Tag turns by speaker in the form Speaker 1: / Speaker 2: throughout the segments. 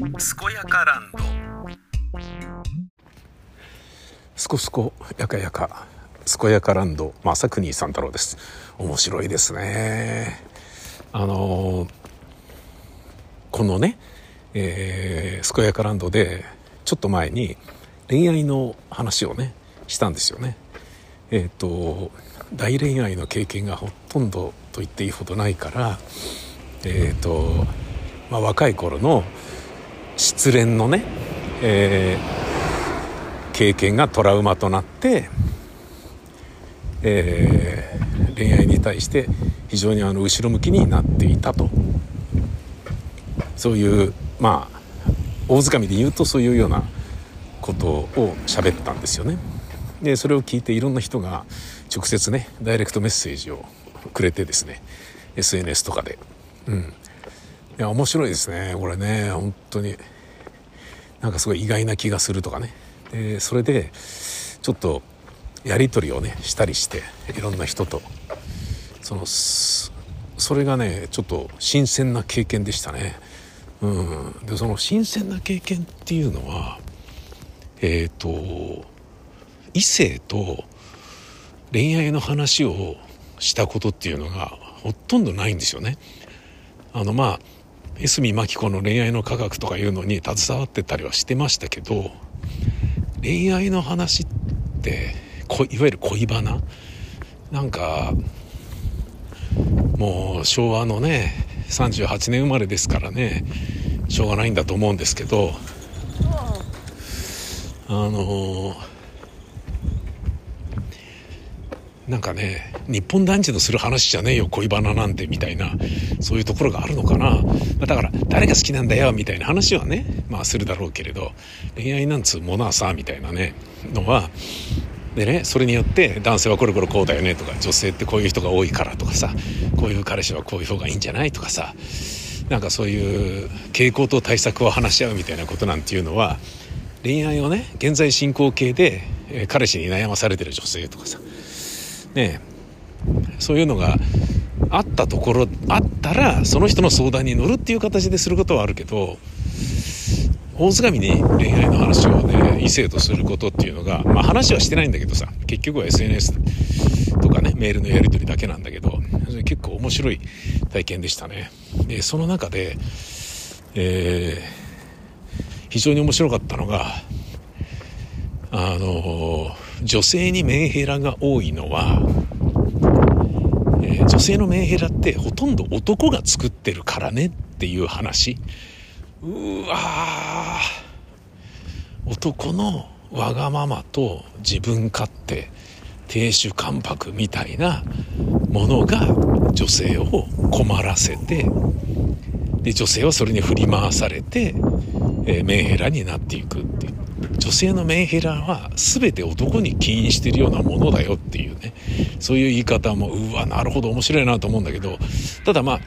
Speaker 1: 健やかランド。
Speaker 2: すこすこやかやか。健やかランド。正国三太郎です。面白いですね。あのこのね、えー、健やかランドでちょっと前に恋愛の話をねしたんですよね。えっ、ー、と大恋愛の経験がほとんどと言っていいほどないからえっ、ー、と、まあ、若い頃の失恋のね、えー、経験がトラウマとなって、えー、恋愛に対して非常にあの後ろ向きになっていたと。そういうまあ大掴みで言うとそういうようなことを喋ったんですよね。でそれを聞いていろんな人が直接ねダイレクトメッセージをくれてですね SNS とかで。うん。いや面白いですねこれね本当になんかすごい意外な気がするとかねでそれでちょっとやり取りをねしたりしていろんな人とそのそれがねちょっと新鮮な経験でしたね。うん、でその新鮮な経験っていうのはえっ、ー、と異性と恋愛の話をしたことっていうのがほとんどないんですよね。あのまあ江角真紀子の恋愛の科学とかいうのに携わってたりはしてましたけど恋愛の話っていわゆる恋バナ？なんかもう昭和のね38年生まれですからねしょうがないんだと思うんですけどあのーなんかね日本男児のする話じゃねえよ恋バナなんてみたいなそういうところがあるのかな。だから誰が好きなんだよみたいな話はねまあするだろうけれど恋愛なんつうものはさみたいなねのはでねそれによって男性はこれこれこうだよねとか女性ってこういう人が多いからとかさこういう彼氏はこういう方がいいんじゃないとかさなんかそういう傾向と対策を話し合うみたいなことなんていうのは恋愛をね現在進行形で彼氏に悩まされてる女性とかさねそういうのがあったところあったらその人の相談に乗るっていう形ですることはあるけど大掴みに恋愛の話をね異性とすることっていうのがまあ話はしてないんだけどさ結局は SNS とかねメールのやり取りだけなんだけど結構面白い体験でしたね。でその中で、えー、非常に面白かったのがあの女性にメンヘラが多いのは、えー、女性のメンヘラってほとんど男が作ってるからねっていう話。うわ男のわがままと自分勝手亭主関白みたいなものが女性を困らせてで女性はそれに振り回されて、えー、メンヘラになっていく。っていう女性のメンヘラは全て男に起因してるようなものだよっていうね。そういう言い方もうわなるほど面白いなと思うんだけど。ただまあ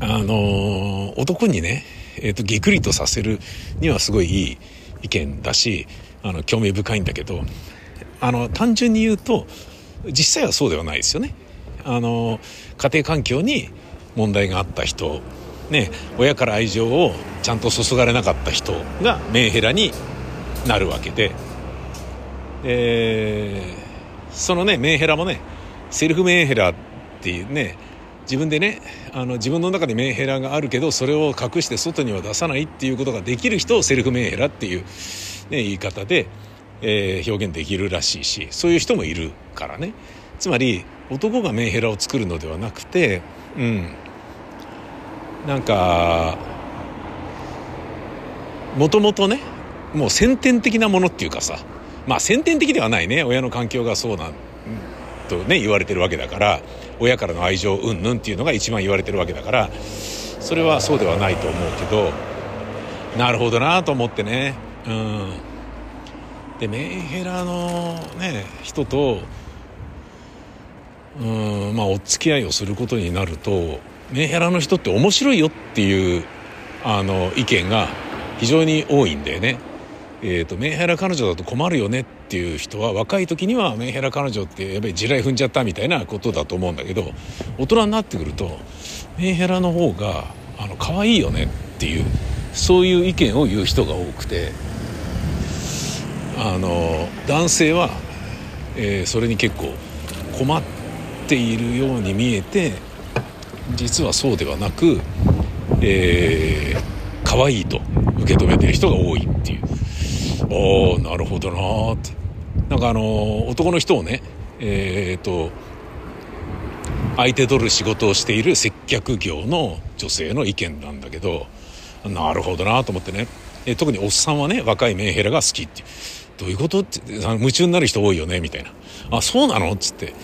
Speaker 2: あのー、男にね、えーと、ぎくりとさせるにはすごいいい意見だしあの興味深いんだけどあの単純に言うと実際はそうではないですよね。あの家庭環境に問題があった人ね、親から愛情をちゃんと注がれなかった人がメンヘラになるわけで、えー、そのねメンヘラもねセルフメンヘラっていうね自分でねあの自分の中でメンヘラがあるけどそれを隠して外には出さないっていうことができる人をセルフメンヘラっていう、ね、言い方で、えー、表現できるらしいしそういう人もいるからね。つまり男がメンヘラを作るのではなくてうんなんかもともとねもう先天的なものっていうかさまあ先天的ではないね。親の環境がそうなんとね言われてるわけだから親からの愛情うんぬんっていうのが一番言われてるわけだからそれはそうではないと思うけどなるほどなと思ってね。うん。でメンヘラのね人とうんまあお付き合いをすることになるとメンヘラの人って面白いよっていうあの意見が非常に多いんだよね。えーと、メンヘラ彼女だと困るよねっていう人は若い時にはメンヘラ彼女ってやっぱり地雷踏んじゃったみたいなことだと思うんだけど大人になってくるとメンヘラの方があの可愛いよねっていうそういう意見を言う人が多くてあの男性は、えー、それに結構困っているように見えて実はそうではなく、えー、可愛いと受け止めてる人が多いっていう。ああなるほどなって。なんかあの男の人をねえー、っと相手取る仕事をしている接客業の女性の意見なんだけどなるほどなと思ってね。え特におっさんはね若いメンヘラが好きってどういうことって夢中になる人多いよねみたいな。あそうなのっつって。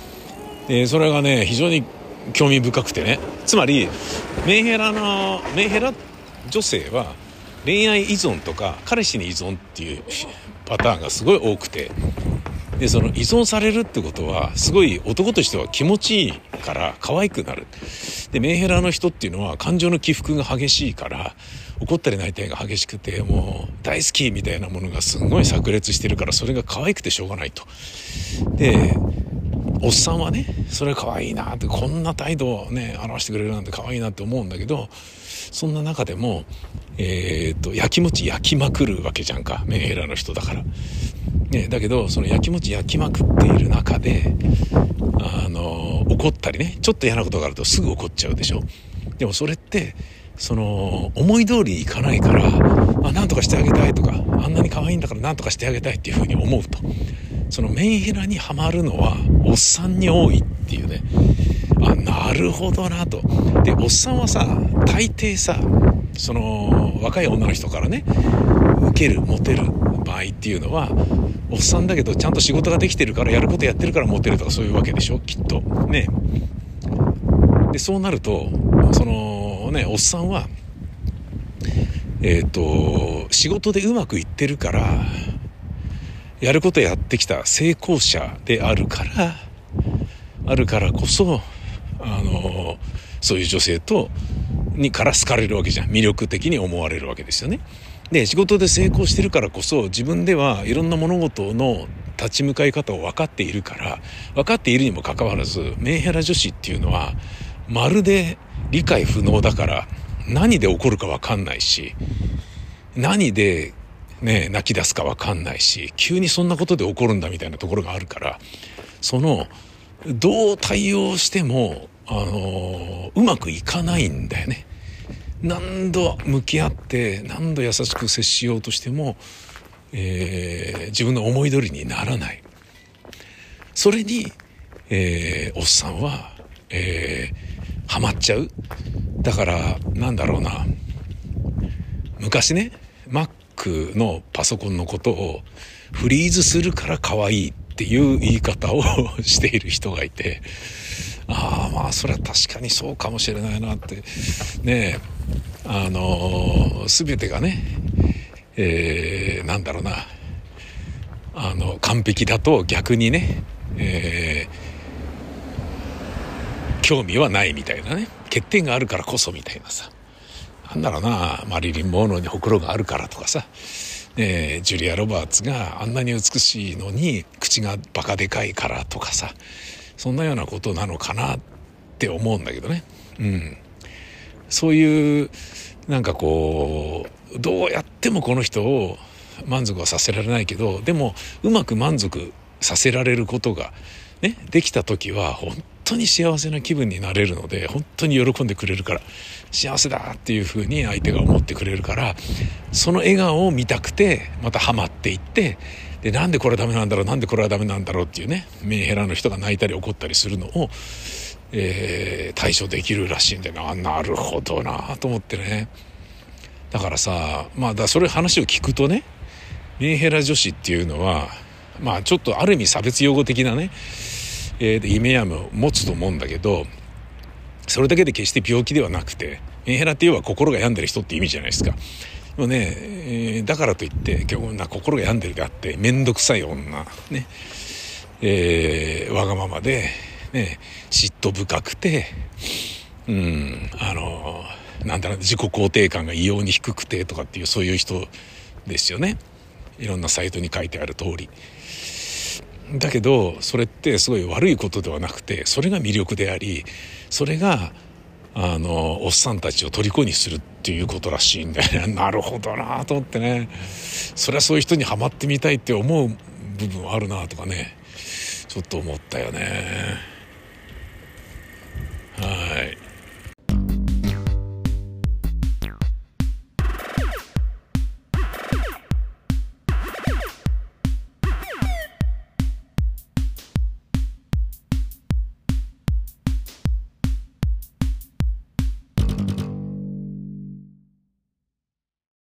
Speaker 2: でそれがね非常に興味深くてね。つまりメンヘラのメンヘラ女性は恋愛依存とか彼氏に依存っていうパターンがすごい多くて。でその依存されるってことはすごい男としては気持ちいいから可愛くなる。でメンヘラの人っていうのは感情の起伏が激しいから怒ったり泣いたりが激しくてもう大好きみたいなものがすごい炸裂してるからそれが可愛くてしょうがないと。でおっさんはねそれ可愛いなってこんな態度をね表してくれるなんて可愛いなって思うんだけどそんな中でもえー、っと焼きもち焼きまくるわけじゃんかメンヘラの人だから。ね、だけどその焼きもち焼きまくっている中であの怒ったりねちょっと嫌なことがあるとすぐ怒っちゃうでしょでもそれってその思い通りいかないからあなんとかしてあげたいとかあんなに可愛いんだからなんとかしてあげたいっていうふうに思うとそのメンヘラにはまるのはおっさんに多いっていうね。あなるほどなと。でおっさんはさ大抵さその若い女の人からね受けるモテる場合っていうのはおっさんだけどちゃんと仕事ができてるからやることやってるからモテるとかそういうわけでしょきっと。ね。でそうなるとそのねおっさんはえっ、ー、と仕事でうまくいってるからやることやってきた成功者であるからあるからこそあのそういう女性とにから好かれるわけじゃん魅力的に思われるわけですよね。で仕事で成功してるからこそ自分ではいろんな物事の立ち向かい方を分かっているから分かっているにもかかわらずメンヘラ女子っていうのはまるで理解不能だから何で起こるか分かんないし何でね泣き出すか分かんないし急にそんなことで起こるんだみたいなところがあるからそのどう対応してもあのうまくいかないんだよね。何度向き合って何度優しく接しようとしても、えー、自分の思い通りにならない。それに、えー、おっさんは、えー、ハマっちゃう。だからなんだろうな。昔ねマッのパソコンのことをフリーズするから可愛いっていう言い方を している人がいてああまあそれは確かにそうかもしれないなって。ねあの全てがね、えー、なんだろうな。あの完璧だと逆にね、えー、興味はないみたいなね。欠点があるからこそみたいなさ。なんだろうなマリリン・モーノにほくろがあるからとかさえジュリア・ロバーツがあんなに美しいのに口がバカでかいからとかさそんなようなことなのかなって思うんだけどね。うん。そういうなんかこうどうやってもこの人を満足はさせられないけどでもうまく満足させられることがねできた時は本当に幸せな気分になれるので本当に喜んでくれるから幸せだっていうふうに相手が思ってくれるからその笑顔を見たくてまたハマっていってでなんでこれはダメなんだろうなんでこれはダメなんだろうっていうねメンヘラの人が泣いたり怒ったりするのを、えー、対処できるらしいんでな。なるほどなと思ってね。だからさまあだそれ話を聞くとねメンヘラ女子っていうのはまあちょっとある意味差別用語的なね、えー、イメージを持つと思うんだけどそれだけで決して病気ではなくてメンヘラっていうのは心が病んでる人って意味じゃないですか。もね、えー、だからといって今日な心が病んでるであって面倒くさい女ね、えー、わがままで、ね、嫉妬深くてうんあのなんだろう自己肯定感が異様に低くてとかっていうそういう人ですよねいろんなサイトに書いてある通り。だけどそれってすごい悪いことではなくてそれが魅力でありそれがあのおっさんたちを虜にするっていうことらしいんだよね。なるほどなと思ってね。そりゃそういう人にはまってみたいって思う部分はあるなとかね。ちょっと思ったよね。はい。